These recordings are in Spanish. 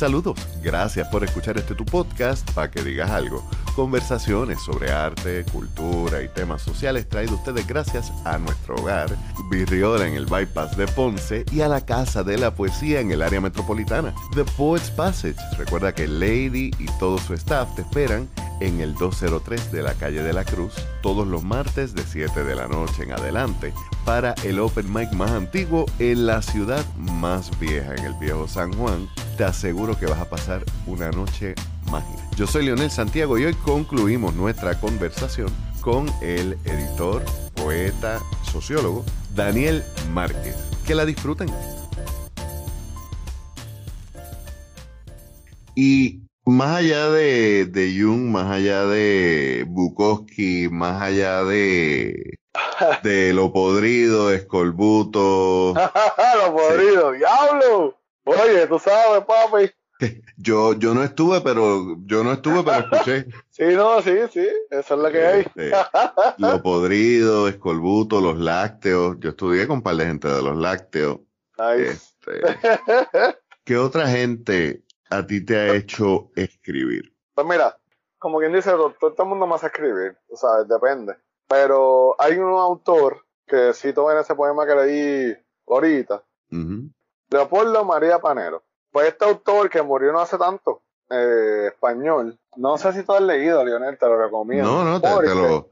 Saludos, gracias por escuchar este tu podcast para que digas algo. Conversaciones sobre arte, cultura y temas sociales traído ustedes gracias a nuestro hogar, Virriola en el Bypass de Ponce y a la Casa de la Poesía en el área metropolitana, The Poets Passage. Recuerda que Lady y todo su staff te esperan en el 203 de la calle de la Cruz todos los martes de 7 de la noche en adelante para el open mic más antiguo en la ciudad más vieja, en el viejo San Juan. Te aseguro que vas a pasar una noche mágica. Yo soy Leonel Santiago y hoy concluimos nuestra conversación con el editor, poeta, sociólogo Daniel Márquez. Que la disfruten. Y más allá de, de Jung, más allá de Bukowski, más allá de, de lo podrido, escolbuto. lo podrido, diablo. Oye, tú sabes, papi. Yo, yo no estuve, pero yo no estuve, pero escuché. sí, no, sí, sí, eso es lo que hay. Este, lo podrido, escolbuto, los lácteos. Yo estudié con un par de gente de los lácteos. Este, ¿Qué otra gente a ti te ha hecho escribir? Pues mira, como quien dice, todo, todo el mundo más a escribir, o sea, depende. Pero hay un autor que cito en ese poema que leí ahorita, Leopoldo María Panero. Pues este autor que murió no hace tanto, eh, español, no sé si tú has leído, Lionel, te lo recomiendo. No, no, te, lo...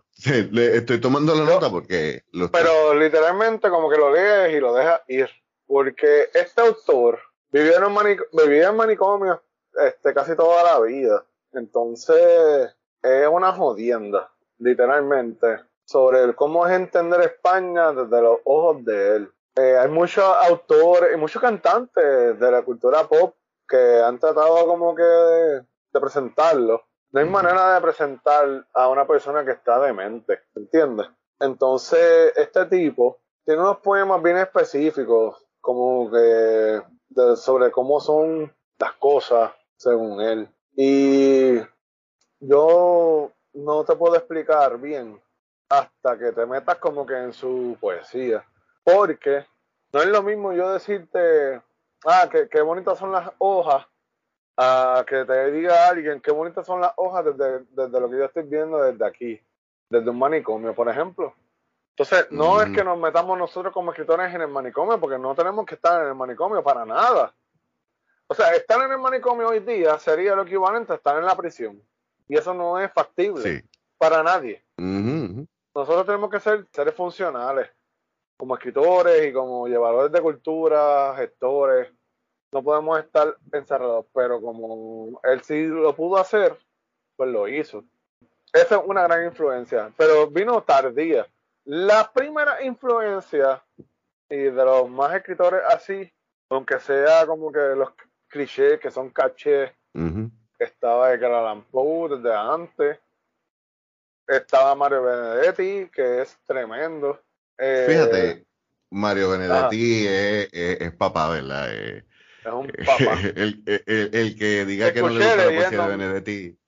estoy tomando la nota porque... pero literalmente como que lo lees y lo dejas ir. Porque este autor vivió en, vivía en manicomio este, casi toda la vida. Entonces es una jodienda, literalmente, sobre cómo es entender España desde los ojos de él. Eh, hay muchos autores y muchos cantantes de la cultura pop que han tratado como que de, presentarlo. No hay manera de presentar a una persona que está demente, ¿entiendes? Entonces, este tipo tiene unos poemas bien específicos, como que sobre cómo son las cosas según él. Y yo no te puedo explicar bien hasta que te metas como que en su poesía. Porque no es lo mismo yo decirte, ah, qué, qué bonitas son las hojas, a que te diga alguien qué bonitas son las hojas desde, desde lo que yo estoy viendo desde aquí, desde un manicomio, por ejemplo. Entonces, no es que nos metamos nosotros como escritores en el manicomio, porque no tenemos que estar en el manicomio para nada. O sea, estar en el manicomio hoy día sería lo equivalente a estar en la prisión. Y eso no es factible para nadie. Nosotros tenemos que ser seres funcionales como escritores y como llevadores de cultura, gestores, no podemos estar encerrados, pero como él sí lo pudo hacer, pues lo hizo. Esa es una gran influencia, pero vino tardía. La primera influencia, y de los más escritores así, aunque sea como que los clichés que son caché, estaba Edgar Allan Poe desde antes, estaba Mario Benedetti, que es tremendo. Eh, Fíjate, Mario Benedetti es, es, papá, ¿verdad? Eh, es un papá. el, el, el, que diga que no le gusta la poesía de Benedetti.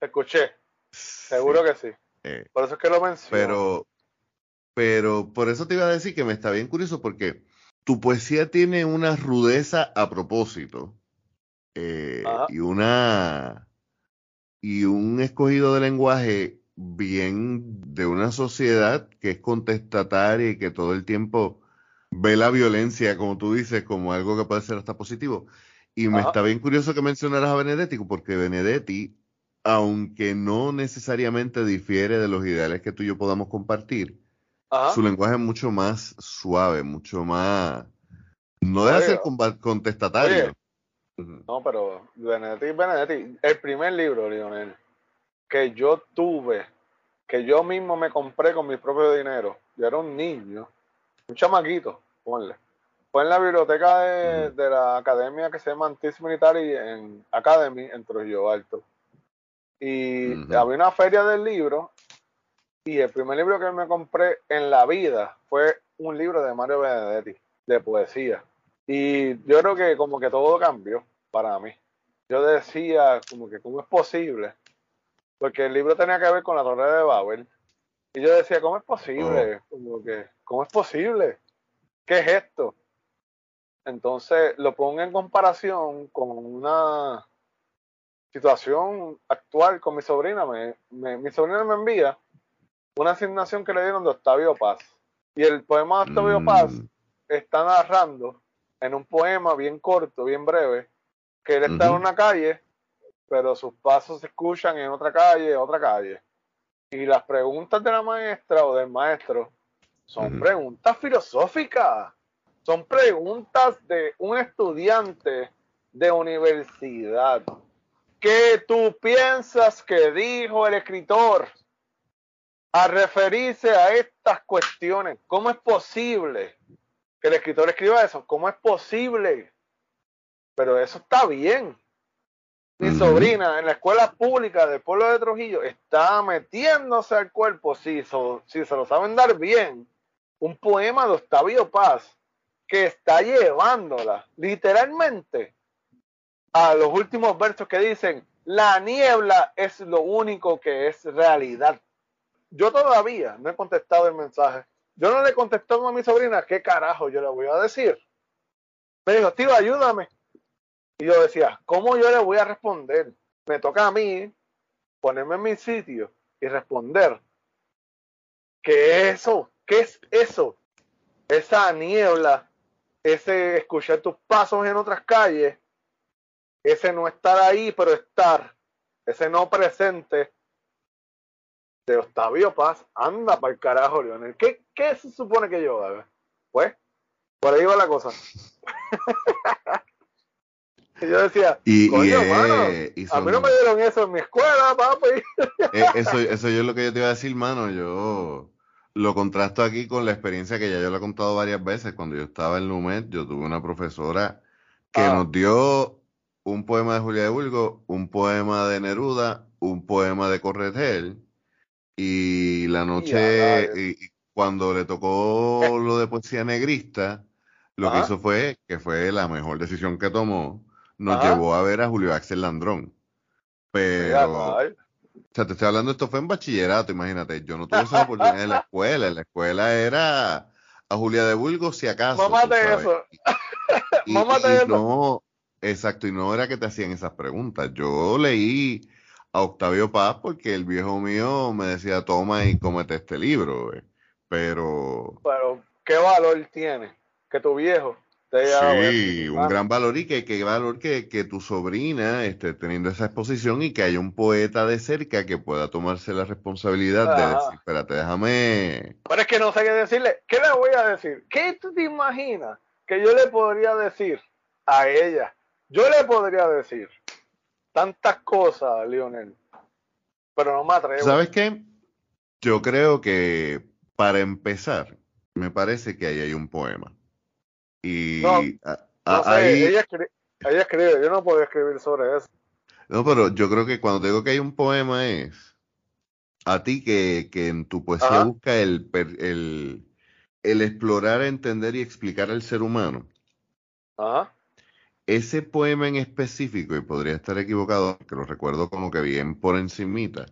escuché. Seguro que sí. Eh, por eso es que lo menciono. Pero, pero por eso te iba a decir que me está bien curioso porque tu poesía tiene una rudeza a propósito y una y un escogido de lenguaje bien de una sociedad que es contestataria y que todo el tiempo ve la violencia, como tú dices, como algo que puede ser hasta positivo. Y me está bien curioso que mencionaras a Benedetti, porque Benedetti, aunque no necesariamente difiere de los ideales que tú y yo podamos compartir, su lenguaje es mucho más suave, mucho más... No debe ser contestatario. no, pero Benedetti, Benedetti, el primer libro, Lionel, que yo tuve, que yo mismo me compré con mi propio dinero. Yo era un niño, un chamaquito, ponle. Fue en la biblioteca de, la academia que se llama Antis Military en Academy en Trujillo Alto. Y había una feria del libro y el primer libro que me compré en la vida fue un libro de Mario Benedetti, de poesía. Y yo creo que como que todo cambió para mí. Yo decía como que cómo es posible porque el libro tenía que ver con la torre de Babel. Y yo decía, ¿cómo es posible? Oh. Como que, ¿cómo es posible? ¿Qué es esto? Entonces lo pongo en comparación con una situación actual con mi sobrina. Me, mi sobrina me envía una asignación que le dieron de Octavio Paz. Y el poema de Octavio Paz mm. está narrando en un poema bien corto, bien breve, que él está en una calle, pero sus pasos se escuchan en otra calle, otra calle. Y las preguntas de la maestra o del maestro son preguntas filosóficas, son preguntas de un estudiante de universidad. ¿Qué tú piensas que dijo el escritor a referirse a estas cuestiones? ¿Cómo es posible que el escritor escriba eso? ¿Cómo es posible? Pero eso está bien. Mi sobrina en la escuela pública del pueblo de Trujillo está metiéndose al cuerpo, si, si se lo saben dar bien, un poema de Octavio Paz que está llevándola literalmente a los últimos versos que dicen, la niebla es lo único que es realidad. Yo todavía no he contestado el mensaje. Yo no le he contestado a mi sobrina, ¿qué carajo yo le voy a decir? Me dijo, tío, ayúdame. Y yo decía, ¿cómo yo le voy a responder? Me toca a mí ponerme en mi sitio y responder. ¿Qué es eso? ¿Qué es eso? Esa niebla, ese escuchar tus pasos en otras calles, ese no estar ahí, pero estar, ese no presente de Octavio Paz, anda para el carajo, Leonel. ¿Qué, ¿Qué se supone que yo haga? Pues, por ahí va la cosa. Y yo decía, y, coño, mano, a mí no me dieron eso en mi escuela, papi. Eh, eso, eso yo es lo que yo te iba a decir, mano. Yo lo contrasto aquí con la experiencia que ya yo lo he contado varias veces. Cuando yo estaba en Lumet, yo tuve una profesora que ah. nos dio un poema de Julia de Bulgo, un poema de Neruda, un poema de Corretel. Y la noche, y, cuando le tocó lo de poesía negrista, lo que hizo fue, que fue la mejor decisión que tomó, nos llevó a ver a Julio Axel Landrón. Pero, o sea, te estoy hablando, esto fue en bachillerato, imagínate. Yo no tuve esa oportunidad en la escuela. En la escuela era a Julia de Burgos, si acaso. Mámate eso. Y, eso. No, exacto, y no era que te hacían esas preguntas. Yo leí a Octavio Paz porque el viejo mío me decía, toma y cómete este libro. Pero. Pero, ¿qué valor tiene que tu viejo Sí, un gran valor y que, que valor que, que, tu sobrina esté teniendo esa exposición y que haya un poeta de cerca que pueda tomarse la responsabilidad de decir, espérate, déjame. Pero es que no sé qué decirle. ¿Qué le voy a decir? ¿Qué tú te imaginas que yo le podría decir a ella? Yo le podría decir tantas cosas, Lionel, pero no me atrevo. ¿Sabes qué? Yo creo que para empezar, me parece que ahí hay un poema. Y no, ahí, ella, escribe, yo no podía escribir sobre eso. No, pero yo creo que cuando te digo que hay un poema es a ti que, que en tu poesía busca el, el, el, explorar, entender y explicar al ser humano. Ajá. Ese poema en específico, y podría estar equivocado, que lo recuerdo como que bien por encimita.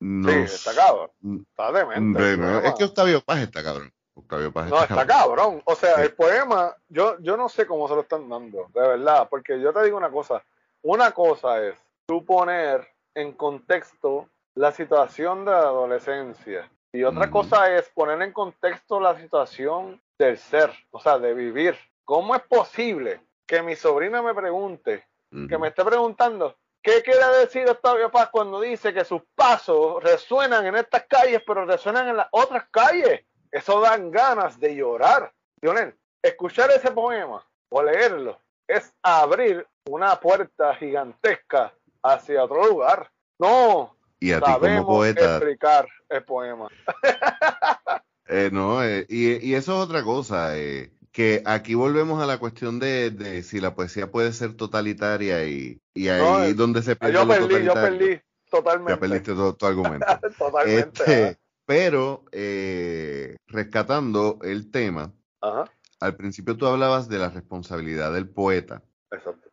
sí, está cabrón. Está demente. es que Octavio Paz está cabrón no, está cabrón. O sea, el poema, yo, yo no sé cómo se lo están dando, de verdad, porque yo te digo una cosa. Una cosa es tú poner en contexto la situación de la adolescencia y otra cosa es poner en contexto la situación del ser, o sea, de vivir. ¿Cómo es posible que mi sobrina me pregunte, que me esté preguntando, ¿qué quiere decir Octavio Paz cuando dice que sus pasos resuenan en estas calles, pero resuenan en las otras calles? Eso dan ganas de llorar. Lionel, escuchar ese poema o leerlo es abrir una puerta gigantesca hacia otro lugar. No, y a ti como poeta, explicar el poema. Eh, no, eh, y, eso es otra cosa, eh, que aquí volvemos a la cuestión de, si la poesía puede ser totalitaria y, y ahí donde se pierde Yo perdí, yo perdí totalmente. Ya perdiste todo tu argumento. totalmente. Este, pero eh, rescatando el tema, al principio tú hablabas de la responsabilidad del poeta.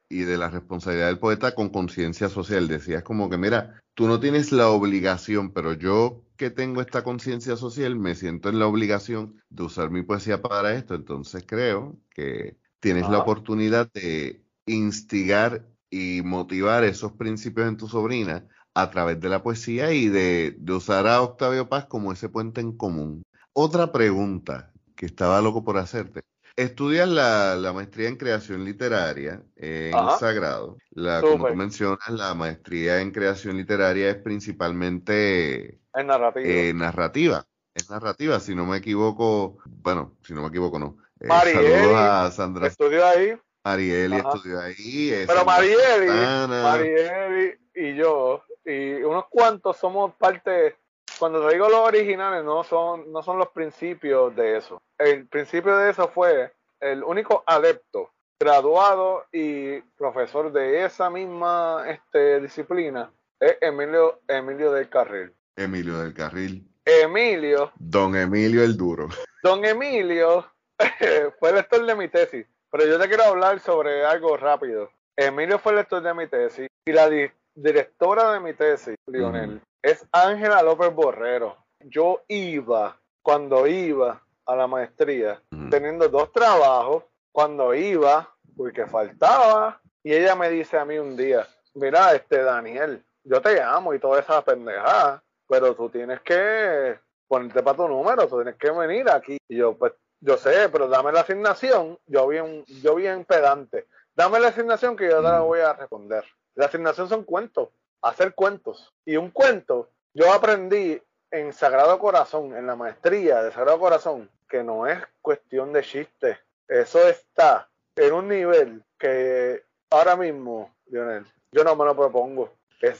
Y de la responsabilidad del poeta con conciencia social. Decías como que, mira, tú no tienes la obligación, pero yo que tengo esta conciencia social me siento en la obligación de usar mi poesía para esto. Entonces creo que tienes la oportunidad de instigar y motivar esos principios en tu sobrina a través de la poesía y de, usar a Octavio Paz como ese puente en común. Otra pregunta que estaba loco por hacerte. Estudias la, maestría en creación literaria en Sagrado. La, como tú mencionas, la maestría en creación literaria es principalmente en narrativa. Eh, narrativa. Es narrativa, si no me equivoco. Bueno, si no me equivoco, no. Eh, saludos a Sandra. Estudió ahí. Marieli estudió ahí. Pero Marieli, Marieli y yo y unos cuantos somos parte, cuando te digo los originales, no son, no son los principios de eso. El principio de eso fue el único adepto, graduado y profesor de esa misma este, disciplina, es Emilio, Emilio del Carril. Emilio del Carril. Emilio. Don Emilio el Duro. Don Emilio fue el lector de mi tesis, pero yo te quiero hablar sobre algo rápido. Emilio fue el lector de mi tesis y la, directora de mi tesis, Lionel, es Ángela López Borrero. Yo iba, cuando iba a la maestría, teniendo dos trabajos, cuando iba, porque faltaba, y ella me dice a mí un día, mira, este Daniel, yo te amo y toda esa pendejada, pero tú tienes que ponerte para tu número, tú tienes que venir aquí. Y yo, pues, yo sé, pero dame la asignación, yo bien, yo bien pedante, dame la asignación que yo te la voy a responder. La asignación son cuentos, hacer cuentos. Y un cuento, yo aprendí en Sagrado Corazón, en la maestría de Sagrado Corazón, que no es cuestión de chiste. Eso está en un nivel que ahora mismo, Lionel, yo no me lo propongo.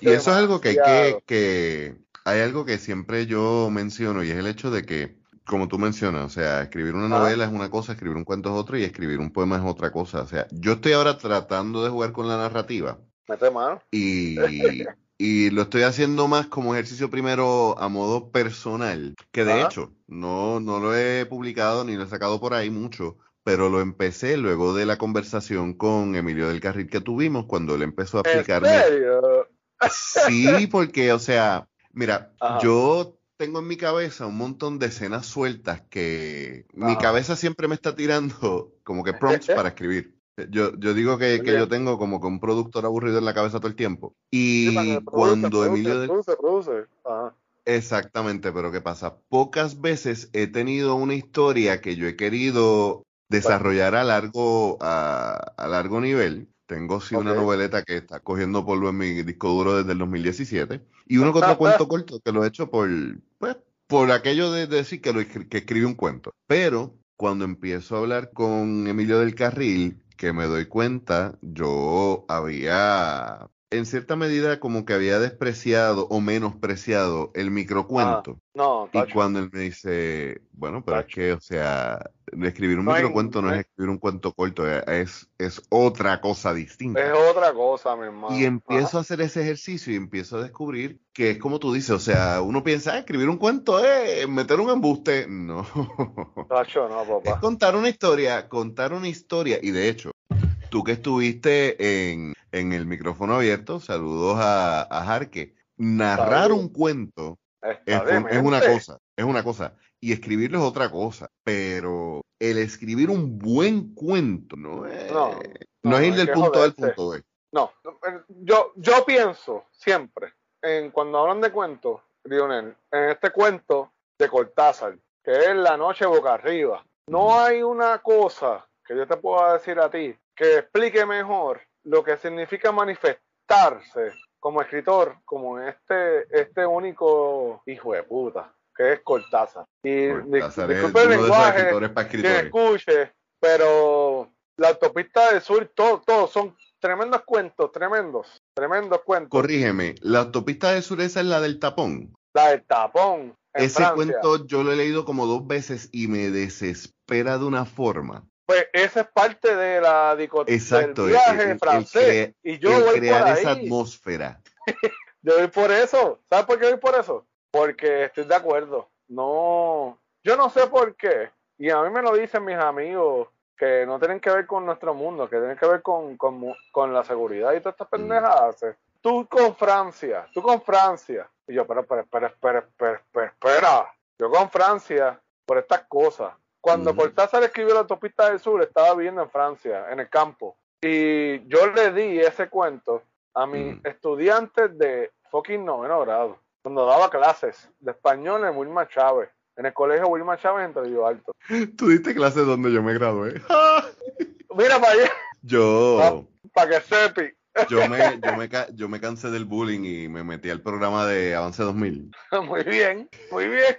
y eso es algo que hay que, que, hay algo que siempre yo menciono y es el hecho de que, como tú mencionas, o sea, escribir una novela es una cosa, escribir un cuento es otra y escribir un poema es otra cosa. O sea, yo estoy ahora tratando de jugar con la narrativa Mete mano. Y, y lo estoy haciendo más como ejercicio primero a modo personal, que de hecho no, no lo he publicado ni lo he sacado por ahí mucho, pero lo empecé luego de la conversación con Emilio del Carril que tuvimos cuando él empezó a explicarme. ¿En serio? Sí, porque, o sea, mira, yo tengo en mi cabeza un montón de escenas sueltas que mi cabeza siempre me está tirando como que prompts para escribir. Yo, yo digo que, que yo tengo como que un productor aburrido en la cabeza todo el tiempo. Y cuando Emilio... Produce, produce. Exactamente, pero ¿qué pasa? Pocas veces he tenido una historia que yo he querido desarrollar a largo, a, a largo nivel. Tengo sí una noveleta que está cogiendo polvo en mi disco duro desde el 2017. Y uno que otro cuento corto que lo he hecho por, pues, por aquello de, decir que, lo, que escribí un cuento. Pero cuando empiezo a hablar con Emilio del Carril, que me doy cuenta, yo había en cierta medida como que había despreciado o menospreciado el microcuento. Ah, no, y cuando él me dice, bueno, pero es que, o sea, escribir un microcuento no, es escribir un cuento corto, eh, es, es otra cosa distinta. Es otra cosa, mi hermano. Y empiezo a hacer ese ejercicio y empiezo a descubrir que es como tú dices, o sea, uno piensa, ah, escribir un cuento es meter un embuste. No. no, papá. Es contar una historia, contar una historia. Y de hecho, tú que estuviste en, el micrófono abierto, saludos a, a Jarque. Narrar un cuento es, una cosa, es una cosa. Y escribirlo es otra cosa. Pero el escribir un buen cuento no es, no, es ir del punto A al punto B. No, yo, yo pienso siempre, en cuando hablan de cuentos, Lionel, en este cuento de Cortázar, que es La Noche Boca Arriba, no hay una cosa que yo te pueda decir a ti que explique mejor lo que significa manifestarse como escritor, como este, este único hijo de puta, que es Cortázar. Y disculpe el lenguaje que escuche, pero la autopista del sur, todos todo son tremendos cuentos, tremendos, tremendos cuentos. Corrígeme, la autopista del sur esa es la del tapón. La del tapón. Ese cuento yo lo he leído como dos veces y me desespera de una forma. Pues esa es parte de la Exacto, del viaje francés. y yo voy crear por ahí. esa atmósfera. yo voy por eso. ¿Sabes por qué voy por eso? Porque estoy de acuerdo. No, yo no sé por qué. Y a mí me lo dicen mis amigos que no tienen que ver con nuestro mundo, que tienen que ver con, con, la seguridad y todas estas mm. pendejadas. Tú con Francia, tú con Francia. Y yo, espera, espera, espera, espera, espera, espera. Yo con Francia por estas cosas Cuando. Cortázar escribió la autopista del sur, estaba viviendo en Francia, en el campo. Y yo le di ese cuento a mis Ujú. estudiantes de fucking noveno grado, cuando daba clases de español en Wilma Chávez, en el colegio Wilma Chávez en Trujillo Alto. Tú diste clase donde yo me gradué. Mira para allá, Yo, para que sepi. Yo, me, yo, me, ca- yo me cansé del bullying y me metí al programa de Avance 2000. Muy bien, muy bien.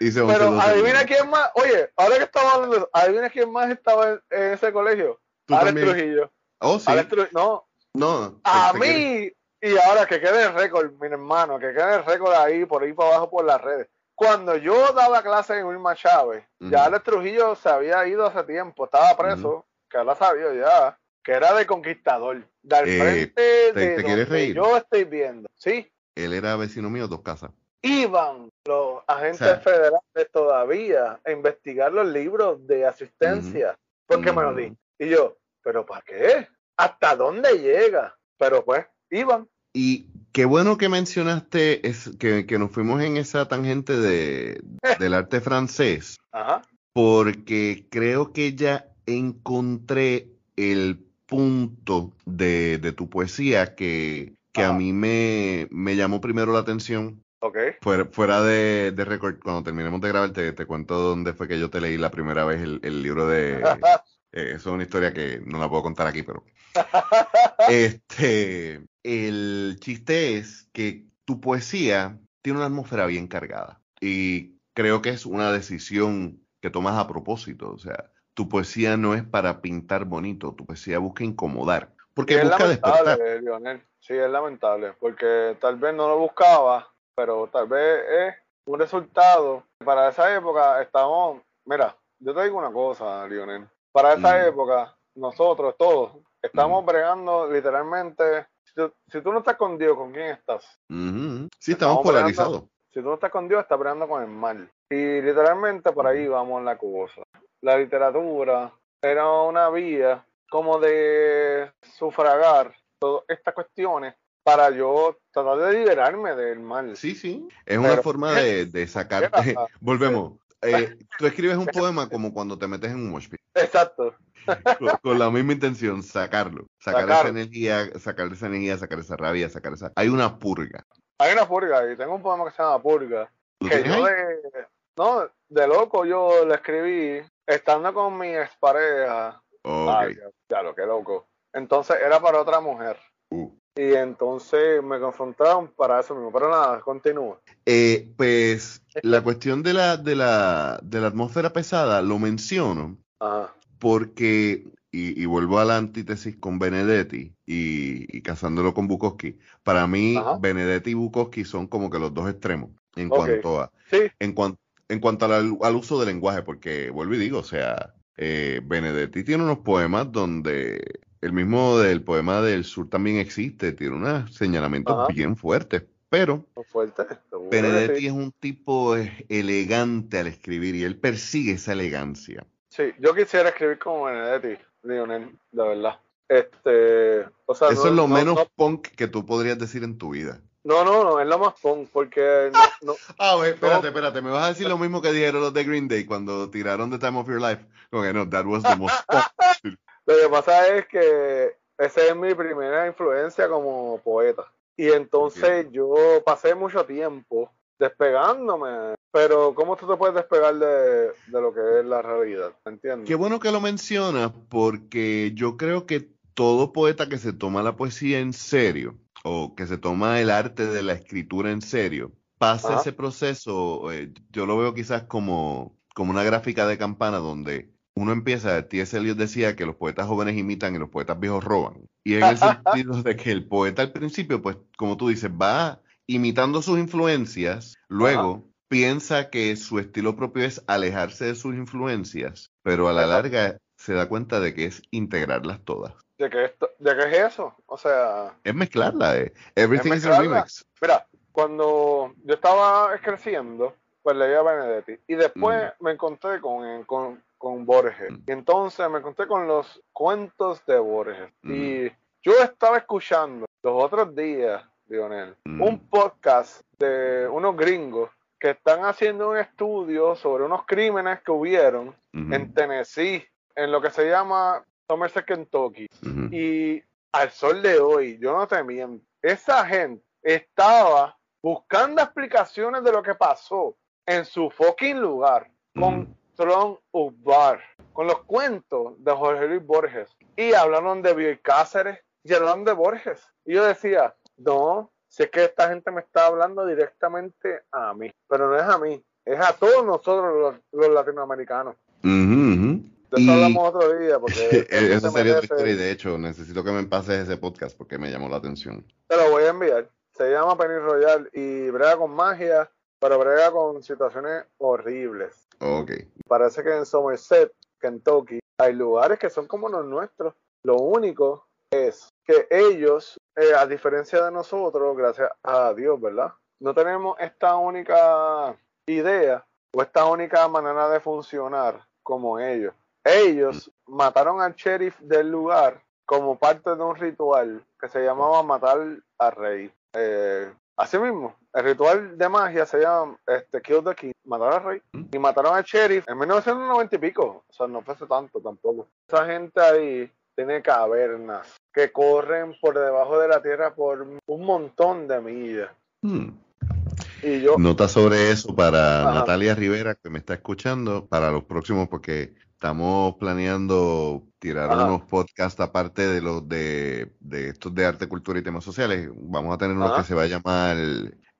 Hice 11, Pero 12, adivina 12. quién más, oye, ahora que estamos hablando de eso, adivina quién más estaba en, en ese colegio. ¿Tú Alex también? Trujillo. Oh, sí. Alex Trujillo, no, No. a mí, y ahora que quede el récord, mi hermano, que quede el récord ahí, por ahí para abajo por las redes. Cuando yo daba clases en Wilma Chávez, ya Alex Trujillo se había ido hace tiempo, estaba preso, que ahora sabía ya, que era de conquistador, del Eh, frente ¿te- de te donde reír? yo estoy viendo. Sí, Él era vecino mío, dos casas. iban los agentes O sea- federales todavía a investigar los libros de asistencia. porque me lo di? Y yo, ¿pero para qué? ¿Hasta dónde llega? Pero pues, iban. Y qué bueno que mencionaste es que, que nos fuimos en esa tangente de, del arte francés, Ajá. porque creo que ya encontré el punto de, de tu poesía que, que a mí me, me llamó primero la atención. Ok. Fuera, fuera de, de récord, cuando terminemos de grabar, te, te cuento dónde fue que yo te leí la primera vez el, el libro de... eh, eso es una historia que no la puedo contar aquí, pero... Este, el chiste es que tu poesía tiene una atmósfera bien cargada y creo que es una decisión que tomas a propósito. O sea, tu poesía no es para pintar bonito, tu poesía busca incomodar, porque Sí, es busca despertar. lamentable, Lionel. Sí, es lamentable, porque tal vez no lo buscaba, pero tal vez es un resultado. Para esa época estamos, mira, yo te digo una cosa, Lionel. Para esa Mm. época, nosotros todos estamos Mm. bregando literalmente. Si tú, si tú no estás con Dios, ¿con quién estás? Ujú. Sí, estamos Estamos polarizados. Si tú no estás con Dios, estás bregando con el mal. Y literalmente por ahí vamos la cosa. La literatura era una vía como de sufragar todas estas cuestiones para yo tratar de liberarme del mal. Sí, sí. Es una forma de, de sacarte. Era- Volvemos. Eh, tú escribes un poema como cuando te metes en un mosh. Exacto. con, con la misma intención, sacarlo, sacar Sacar. esa energía, sacar esa energía, sacar esa rabia, sacar esa. Hay una purga. Hay una purga y tengo un poema que se llama Purga. ¿Lo Que yo de, no, de loco yo lo escribí estando con mi expareja. Ok. Ay, ya, ya lo que loco. Entonces era para otra mujer. Uh. Y entonces me confrontaron para eso mismo. Pero nada, continúa. Eh, pues la cuestión de la, de la, de la atmósfera pesada lo menciono Ajá. porque, y, y vuelvo a la antítesis con Benedetti y, y casándolo con Bukowski. Para mí, Ajá. Benedetti y Bukowski son como que los dos extremos en cuanto a, Sí, en, cuan- en cuanto al, al uso del lenguaje, porque vuelvo y digo, o sea, eh, Benedetti tiene unos poemas donde el mismo del poema del sur también existe, tiene unos señalamientos Ajá. bien fuertes, pero Benedetti es un tipo elegante al escribir y él persigue esa elegancia. Sí, yo quisiera escribir como Benedetti, Lionel, de verdad. Este, o sea, Eso no, es lo no, menos no, punk que tú podrías decir en tu vida. No, no, no, es lo más punk, porque no, no, Ah, espérate, No. espérate, me vas a decir lo mismo que dijeron los de Green Day cuando tiraron The Time of Your Life. Que no, that was the most punk. Lo que pasa es que esa es mi primera influencia como poeta. Y entonces yo pasé mucho tiempo despegándome. Pero ¿cómo tú te puedes despegar de, de lo que es la realidad? ¿Me entiendes? Qué bueno que lo mencionas porque yo creo que todo poeta que se toma la poesía en serio o que se toma el arte de la escritura en serio, pasa Ajá. ese proceso, eh, yo lo veo quizás como, como una gráfica de campana donde uno empieza, T.S. Eliot decía que los poetas jóvenes imitan y los poetas viejos roban. Y en el sentido de que el poeta al principio, pues como tú dices, va imitando sus influencias, luego piensa que su estilo propio es alejarse de sus influencias, pero a la larga se da cuenta de que es integrarlas todas. ¿De qué, esto- ¿De qué es eso? O sea, Es mezclarla, eh. Everything is a remix. Mira, cuando yo estaba creciendo, pues leía Benedetti. Y después Mm. me encontré con, con, con Borges. Mm. Y entonces me encontré con los cuentos de Borges. Mm. Y yo estaba escuchando los otros días, Lionel, Mm. un podcast de unos gringos que están haciendo un estudio sobre unos crímenes que hubieron en Tennessee, en lo que se llama Somerset, Kentucky. Y al sol de hoy, yo no te miento, esa gente estaba buscando explicaciones de lo que pasó en su fucking lugar con. Tron Ubar, con los cuentos de Jorge Luis Borges. Y hablaron de Bioy Cáceres y hablaron de Borges. Y yo decía, no, si es que esta gente me está hablando directamente a mí, pero no es a mí, es a todos nosotros los, los latinoamericanos. De eso hablamos otro día, porque Esa se sería otra historia y de hecho necesito que me pases ese podcast porque me llamó la atención. Te lo voy a enviar. Se llama Penny Royal y brega con magia, pero brega con situaciones horribles. Ok. Parece que en Somerset, Kentucky, hay lugares que son como los nuestros. Lo único es que ellos, eh, a diferencia de nosotros, gracias a Dios, ¿verdad? No tenemos esta única idea o esta única manera de funcionar como ellos. Ellos mataron al sheriff del lugar como parte de un ritual que se llamaba matar al rey. Eh, así mismo, el ritual de magia se llama este, Kill the King, matar al rey. Y mataron al sheriff en 1990 y pico. O sea, no fue hace tanto tampoco. Esa gente ahí tiene cavernas que corren por debajo de la tierra por un montón de millas. Hmm. Y yo, Nota sobre eso para Ajá. Natalia Rivera, que me está escuchando, para los próximos, porque estamos planeando tirar Ajá. unos podcasts aparte de los de, de estos de arte, cultura y temas sociales. Vamos a tener uno que se va a llamar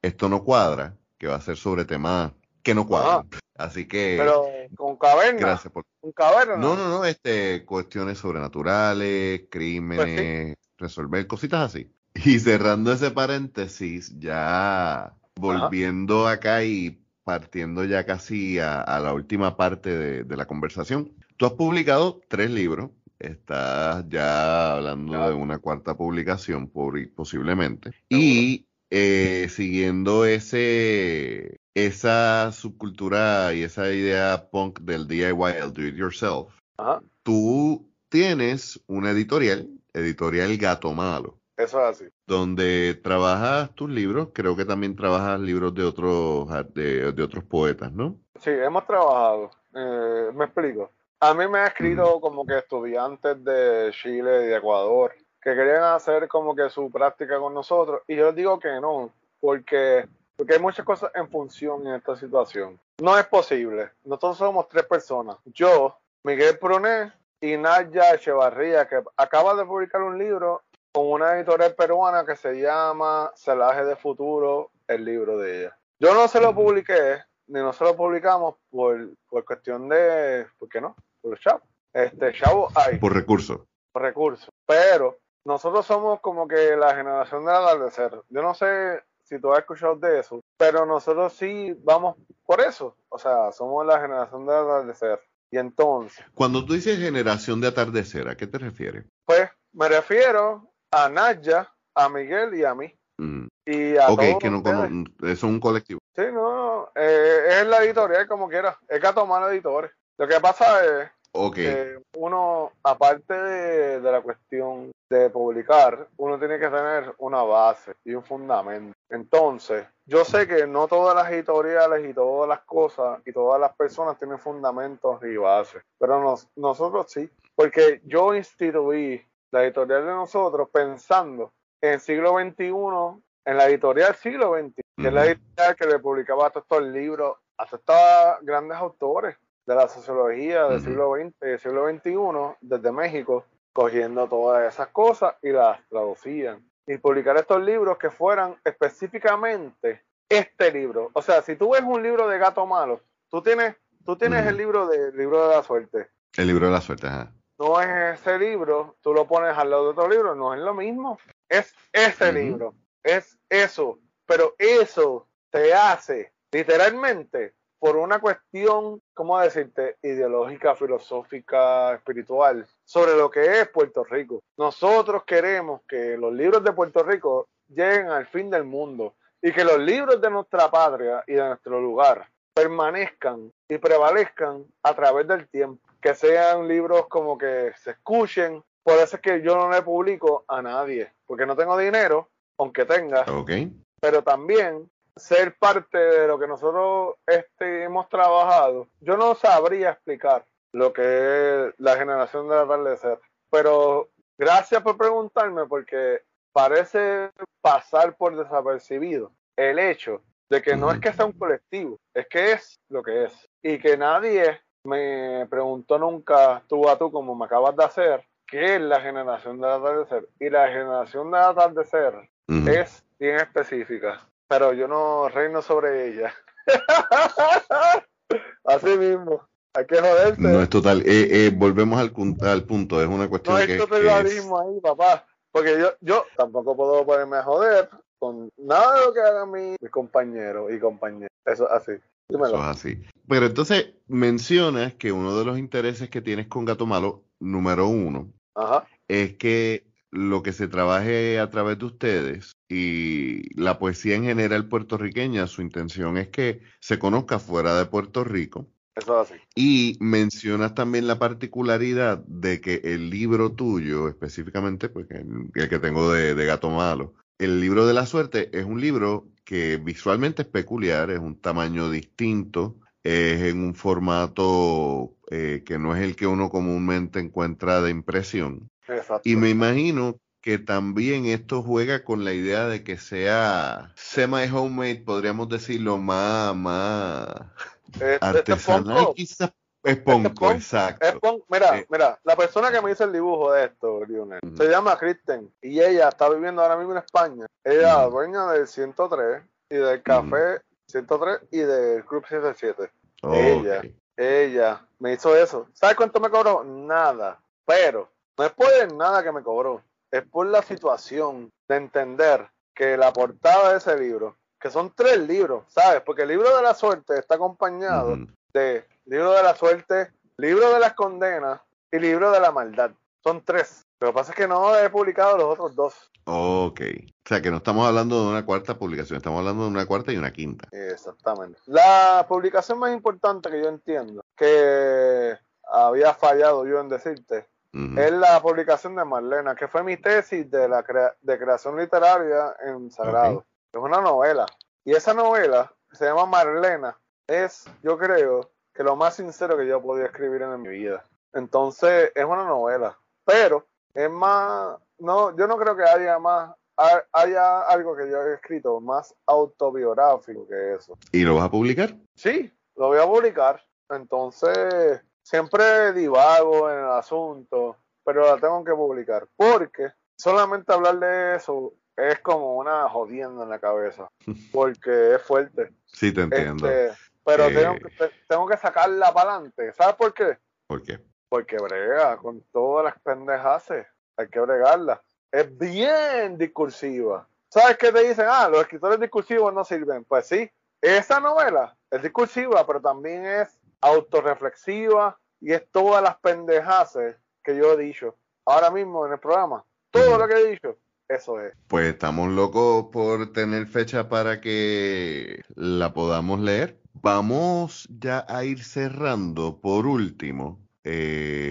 Esto no cuadra, que va a ser sobre temas que no cuadran. Así que, pero con cavernas, gracias por... con cavernas. No, no, no, este, cuestiones sobrenaturales, crímenes, Pues resolver cositas así. Y cerrando ese paréntesis, ya volviendo acá y partiendo ya casi a, a la última parte de, de la conversación. Tú has publicado tres libros, estás ya hablando de una cuarta publicación por, posiblemente. Y eh, siguiendo ese, esa subcultura y esa idea punk del DIY, el do it yourself, Ajá, tú tienes una editorial, editorial Gato Malo, eso es así. donde trabajas tus libros, creo que también trabajas libros de otros de, de otros poetas, ¿no? Sí, hemos trabajado. Eh, me explico. A mí me han escrito como que estudiantes de Chile y de Ecuador que querían hacer como que su práctica con nosotros y yo les digo que no, porque, porque hay muchas cosas en función en esta situación. No es posible. Nosotros somos tres personas. Yo, Miguel Pruné y Naya Echevarría, que acaba de publicar un libro con una editorial peruana que se llama Celaje de Futuro, el libro de ella. Yo no se lo publiqué, ni no se lo publicamos por, por cuestión de, ¿por qué no? Por los chavos. Este, chavo hay Por recursos. recursos, pero nosotros somos como que la generación del atardecer. Yo no sé si tú has escuchado de eso, pero nosotros sí vamos por eso. O sea, somos la generación del atardecer. Y entonces, Cuando tú dices generación de atardecer, ¿a qué te refieres? pues me refiero a Naya, a Miguel y a mí. Mm, Y a ok, todos que no ustedes. es un colectivo. Sí, no, eh, es la editorial como quiera. Es Gato Malo Editores. Lo que pasa es Ok, que uno, aparte de, de la cuestión de publicar, uno tiene que tener una base y un fundamento. Entonces, yo sé que no todas las editoriales y todas las cosas y todas las personas tienen fundamentos y bases, pero nos- nosotros sí, porque yo instituí la editorial de nosotros pensando en el siglo XXI, en la editorial siglo XXI, que es la editorial que le publicaba todos estos libros a todos estos grandes autores de la sociología del siglo XX, del siglo XXI, desde México, cogiendo todas esas cosas y las traducían. Y publicar estos libros que fueran específicamente este libro. O sea, si tú ves un libro de gato malo, tú tienes, tú tienes el libro de libro de la suerte. el libro de la suerte, ajá. No es ese libro, tú lo pones al lado de otro libro, no es lo mismo. Es ese libro, es eso. Pero eso te hace literalmente por una cuestión, ¿cómo decirte? Ideológica, filosófica, espiritual, sobre lo que es Puerto Rico. Nosotros queremos que los libros de Puerto Rico lleguen al fin del mundo y que los libros de nuestra patria y de nuestro lugar permanezcan y prevalezcan a través del tiempo. Que sean libros como que se escuchen. Por eso es que yo no le publico a nadie, porque no tengo dinero, aunque tenga, pero también ser parte de lo que nosotros este, hemos trabajado, yo no sabría explicar lo que es la generación del atardecer. Pero gracias por preguntarme porque parece pasar por desapercibido el hecho de que no es que sea un colectivo, es que es lo que es. Y que nadie me preguntó nunca tú a tú como me acabas de hacer, qué es la generación del atardecer. Y la generación del atardecer es bien específica, pero yo no reino sobre ella. Así mismo. Hay que joderse. No es total. Eh, eh, volvemos al, al, punto. Es una cuestión no es totalismo ahí, papá. Porque yo, yo tampoco puedo ponerme a joder con nada de lo que hagan mis, compañeros y compañeras. Eso es así. Eso es así. Pero entonces mencionas que uno de los intereses que tienes con Gato Malo, número uno, es que lo que se trabaje a través de ustedes y la poesía en general puertorriqueña, su intención es que se conozca fuera de Puerto Rico eso es así. Y mencionas también la particularidad de que el libro tuyo, específicamente, porque el, que tengo de, Gato Malo, el libro de la suerte es un libro que visualmente es peculiar, es un tamaño distinto, es en un formato eh, que no es el que uno comúnmente encuentra de impresión. Exacto. Y me imagino que también esto juega con la idea de que sea semi-homemade, podríamos decirlo, más, más artesanal, quizás es ponco, exacto. Mira, eh. mira, la persona que me hizo el dibujo de esto, Lionel, se llama Kristen y ella está viviendo ahora mismo en España. Ella dueña del 103 y del café 103 y del Club 77. ella, ella me hizo eso. ¿Sabes cuánto me cobró? Nada. Pero no es por nada que me cobró es por la situación de entender que la portada de ese libro, que son tres libros, ¿sabes? Porque el libro de la suerte está acompañado de libro de la suerte, libro de las condenas y libro de la maldad. Son tres. Lo que pasa es que no he publicado los otros dos. Ok. O sea, que no estamos hablando de una cuarta publicación, estamos hablando de una cuarta y una quinta. Exactamente. La publicación más importante que yo entiendo, que había fallado yo en decirte, es la publicación de Marlena, que fue mi tesis de, la de creación literaria en Sagrado. Es una novela. Y esa novela, se llama Marlena, es, yo creo, que lo más sincero que yo he podido escribir en mi vida. Entonces, es una novela. Pero es más, no, yo no creo que haya más, haya algo que yo haya escrito más autobiográfico que eso. ¿Y lo vas a publicar? Sí, lo voy a publicar. Entonces, siempre divago en el asunto, pero la tengo que publicar, porque solamente hablar de eso es como una jodienda en la cabeza, porque es fuerte. Sí, te entiendo. Este, pero tengo, eh. que, tengo que sacarla para adelante. ¿Sabes por qué? ¿Por qué? Porque brega con todas las pendejas, hay que bregarla. Es bien discursiva. ¿Sabes qué te dicen? Ah, los escritores discursivos no sirven. Pues sí, esa novela es discursiva, pero también es autorreflexiva y es todas las pendejas que yo he dicho ahora mismo en el programa. Todo lo que he dicho, eso es. Pues estamos locos por tener fecha para que la podamos leer. Vamos ya a ir cerrando por último. Eh,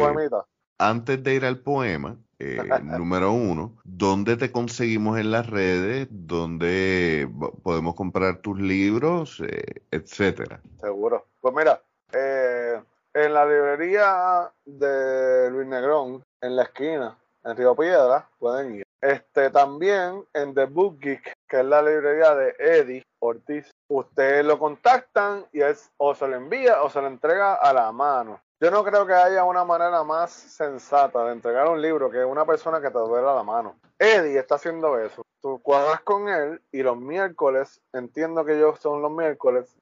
antes de ir al poema, eh, número uno, ¿dónde te conseguimos en las redes? ¿Dónde podemos comprar tus libros? Eh, etcétera. Seguro. Pues mira, eh, en la librería de Luis Negrón, en la esquina, en Río Piedra, pueden ir. Este, también en The Book Geek, que es la librería de Eddie Ortiz, ustedes lo contactan y es o se lo envía o se lo entrega a la mano. Yo no creo que haya una manera más sensata de entregar un libro que una persona que te duele la mano. Eddie está haciendo eso. Tú cuadras con él y los miércoles, entiendo que ellos son los miércoles,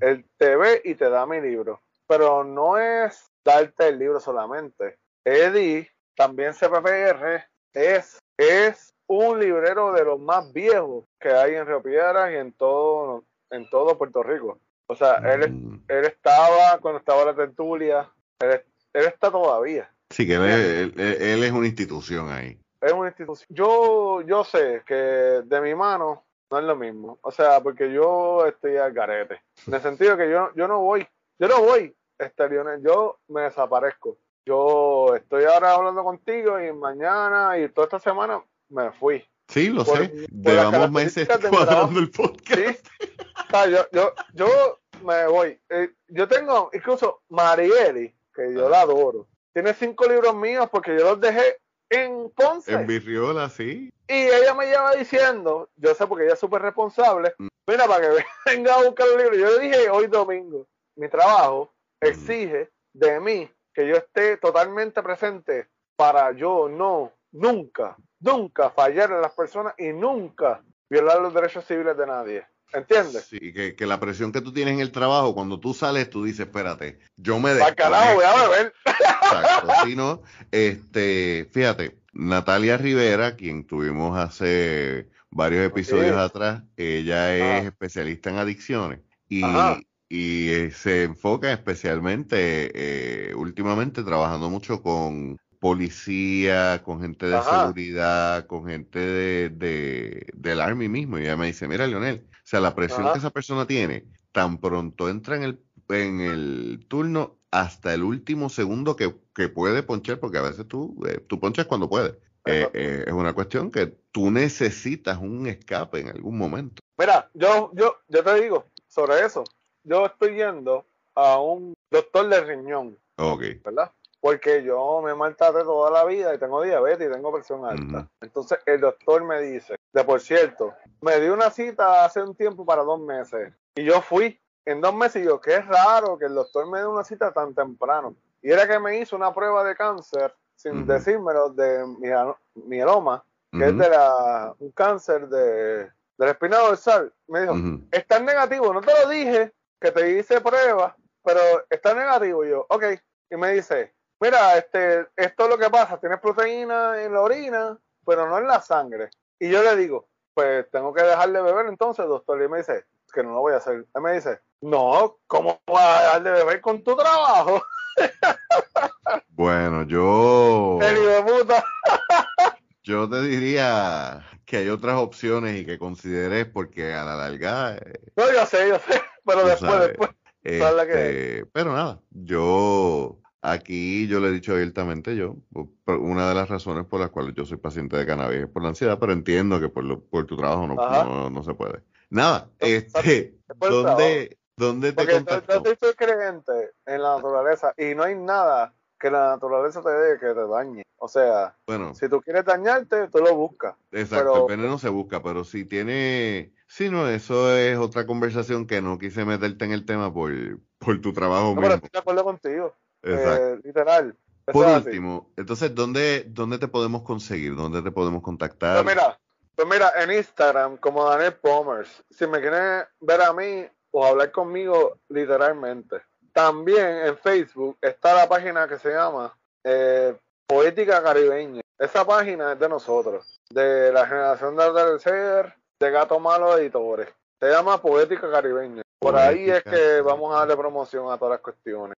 él te ve y te da mi libro. Pero no es darte el libro solamente. Eddie, también CPPR, es, es un librero de los más viejos que hay en Río Piedras y en todo, en todo Puerto Rico. O sea, él, mm. él estaba cuando estaba la tertulia, él, está todavía. Sí, que él, él, es una institución ahí. Es una institución. Yo, yo sé que de mi mano no es lo mismo. O sea, porque yo estoy al garete. En el sentido que yo, yo no voy, yo no voy, este, yo me desaparezco. Yo estoy ahora hablando contigo y mañana y toda esta semana me fui. Sí, lo sé. Llevamos meses cuadrando el podcast. Sea, yo, yo, yo me voy. Eh, yo tengo incluso Marieli, que yo la adoro. Tiene cinco libros míos porque yo los dejé en Ponce. En Virriola, sí. Y ella me lleva diciendo, yo sé porque ella es súper responsable, Mm. mira, para que venga a buscar los libros. Yo le dije hoy domingo, mi trabajo Mm. exige de mí que yo esté totalmente presente para yo no, nunca, nunca fallar a las personas y nunca violar los derechos civiles de nadie. ¿Entiendes? Sí, que, que la presión que tú tienes en el trabajo, cuando tú sales, tú dices, espérate, yo me Para carajo, voy a beber. Exacto, si no, este, fíjate, Natalia Rivera, quien tuvimos hace varios episodios atrás, ella es Ah. especialista en adicciones y, y eh, se enfoca especialmente, eh, últimamente, trabajando mucho con policía, con gente de Ajá. seguridad, con gente de, de- del Army mismo. Y ella me dice, mira, Leonel, sea, la presión Ajá. que esa persona tiene, tan pronto entra en el, en el turno hasta el último segundo que, que puede ponchar, porque a veces tú, eh, tú ponchas cuando puedes. Eh, eh, es una cuestión que tú necesitas un escape en algún momento. Mira, yo, yo, yo te digo sobre eso. Yo estoy yendo a un doctor de riñón, Ok. ¿verdad? Porque yo me maltraté toda la vida y tengo diabetes y tengo presión alta. Entonces el doctor me dice, de por cierto, me dio una cita hace un tiempo para dos meses y yo fui en dos meses y yo, qué raro que el doctor me dé una cita tan temprano. Y era que me hizo una prueba de cáncer sin Ujú. decírmelo de mielo- mieloma, que es de la, un cáncer de, del espina dorsal. Me dijo, ujú. está negativo, no te lo dije, que te hice prueba, pero está negativo. Y yo, ok. Y me dice, mira, este, esto es lo que pasa, tienes proteína en la orina, pero no en la sangre. Y yo le digo, pues tengo que dejar de beber entonces, doctor. Y me dice, que no lo voy a hacer. Él me dice, no, ¿cómo vas a dejar de beber con tu trabajo? Bueno, yo, El hijo de puta. yo te diría que hay otras opciones y que consideres porque a la larga, eh, No, yo sé, yo sé, pero después, sabes. después. ¿Sabes la que este, pero nada, yo aquí yo le he dicho abiertamente yo, una de las razones por las cuales yo soy paciente de cannabis es por la ansiedad, pero entiendo que por, lo- por tu trabajo no, no, no se puede. Nada, este. ¿dónde, dónde te Porque yo, contactó? yo soy creyente en la naturaleza y no hay nada que la naturaleza te dé que te dañe. O sea, Bueno, si tú quieres dañarte, tú lo buscas. exacto, pero- el veneno se busca, pero si tiene, si no, eso es otra conversación que no quise meterte en el tema por, por tu trabajo No, pero mismo. estoy de acuerdo contigo. Exacto. Eh, literal. Por así. último, entonces, ¿dónde, ¿dónde te podemos conseguir? ¿Dónde te podemos contactar? Pues mira, pues mira, en Instagram, como Daniel Pomers, si me quieren ver a mí o hablar conmigo literalmente. También en Facebook está la página que se llama eh, Poética Caribeña. Esa página es de nosotros, de la generación de atardecer, de Gato Malo Editores. Se llama Poética Caribeña. Por ahí es que vamos a darle promoción a todas las cuestiones.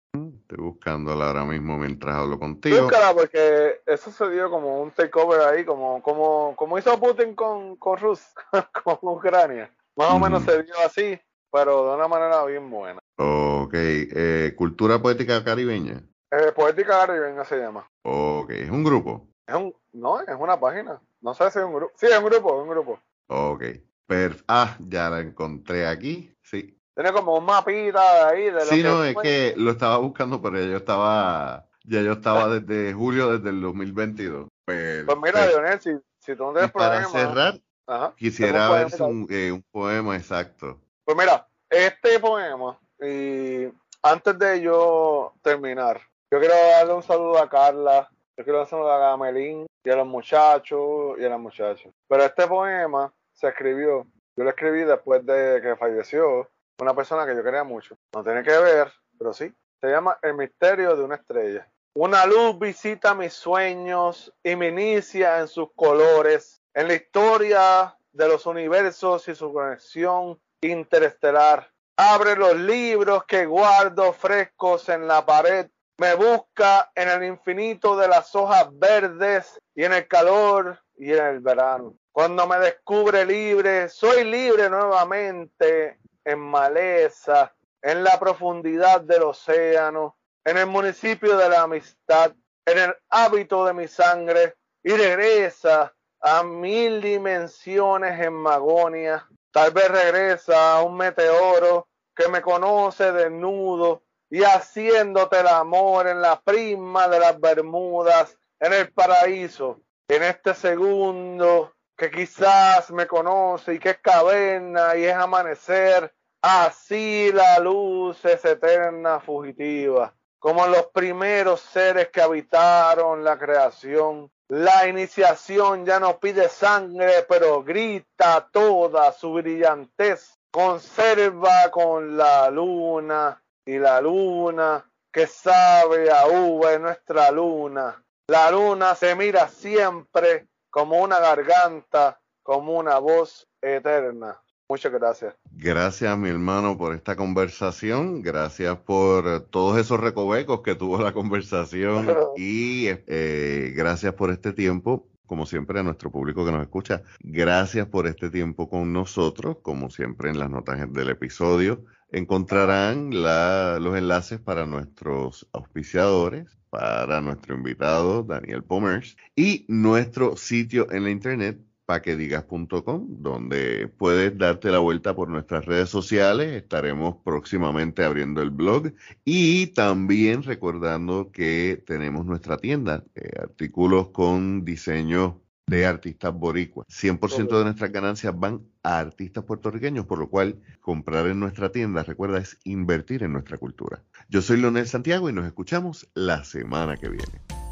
Estoy buscándola ahora mismo mientras hablo contigo. Búscala porque eso se dio como un takeover ahí, como, como, como hizo Putin con, con Rusia, con Ucrania. Más o menos se dio así, pero de una manera bien buena. Ok, eh, Cultura Poética Caribeña. Eh, Poética Caribeña se llama. Ok, es un grupo. Es un, no, es una página. No sé si es un grupo. Sí, es un grupo, es un grupo. Ok, perf ah, ya la encontré aquí. Sí, Tiene como un mapita ahí. De sí, no, es que lo estaba buscando, pero ya yo estaba, ya yo estaba desde julio desde el 2022. Pues mira, Perfecto. Leonel, si, si tú no tienes para problema. cerrar, Ajá, quisiera ver poema un, eh, un poema exacto. Pues mira, este poema, y antes de yo terminar, yo quiero darle un saludo a Carla, yo quiero darle un saludo a Gamelín y a los muchachos y a las muchachas. Pero este poema se escribió, yo lo escribí después de que falleció una persona que yo quería mucho. No tiene que ver, pero sí. Se llama El misterio de una estrella. Una luz visita mis sueños y me inicia en sus colores, en la historia de los universos y su conexión interestelar. Abre los libros que guardo frescos en la pared. Me busca en el infinito de las hojas verdes y en el calor y en el verano. Cuando me descubre libre, soy libre nuevamente en maleza, en la profundidad del océano, en el municipio de la amistad, en el hábito de mi sangre y regresa a mil dimensiones en Magonia, Tal vez regresa un meteoro que me conoce desnudo y haciéndote el amor en la prima de las Bermudas, en el paraíso, en este segundo que quizás me conoce y que es caverna y es amanecer, así la luz es eterna fugitiva, como los primeros seres que habitaron la creación. La iniciación ya no pide sangre, pero grita toda su brillantez conserva con la luna y la luna que sabe a uva nuestra luna. La luna se mira siempre como una garganta, como una voz eterna. Muchas gracias. Gracias, mi hermano, por esta conversación. Gracias por todos esos recovecos que tuvo la conversación. y eh, gracias por este tiempo como siempre, a nuestro público que nos escucha. Gracias por este tiempo con nosotros. Como siempre, en las notas del episodio encontrarán los enlaces para nuestros auspiciadores, para nuestro invitado Daniel Pomers y nuestro sitio en la internet paquedigas.com, donde puedes darte la vuelta por nuestras redes sociales. Estaremos próximamente abriendo el blog y también recordando que tenemos nuestra tienda, de artículos con diseño de artistas boricuas. 100% de nuestras ganancias van a artistas puertorriqueños, por lo cual comprar en nuestra tienda, recuerda, es invertir en nuestra cultura. Yo soy Leonel Santiago y nos escuchamos la semana que viene.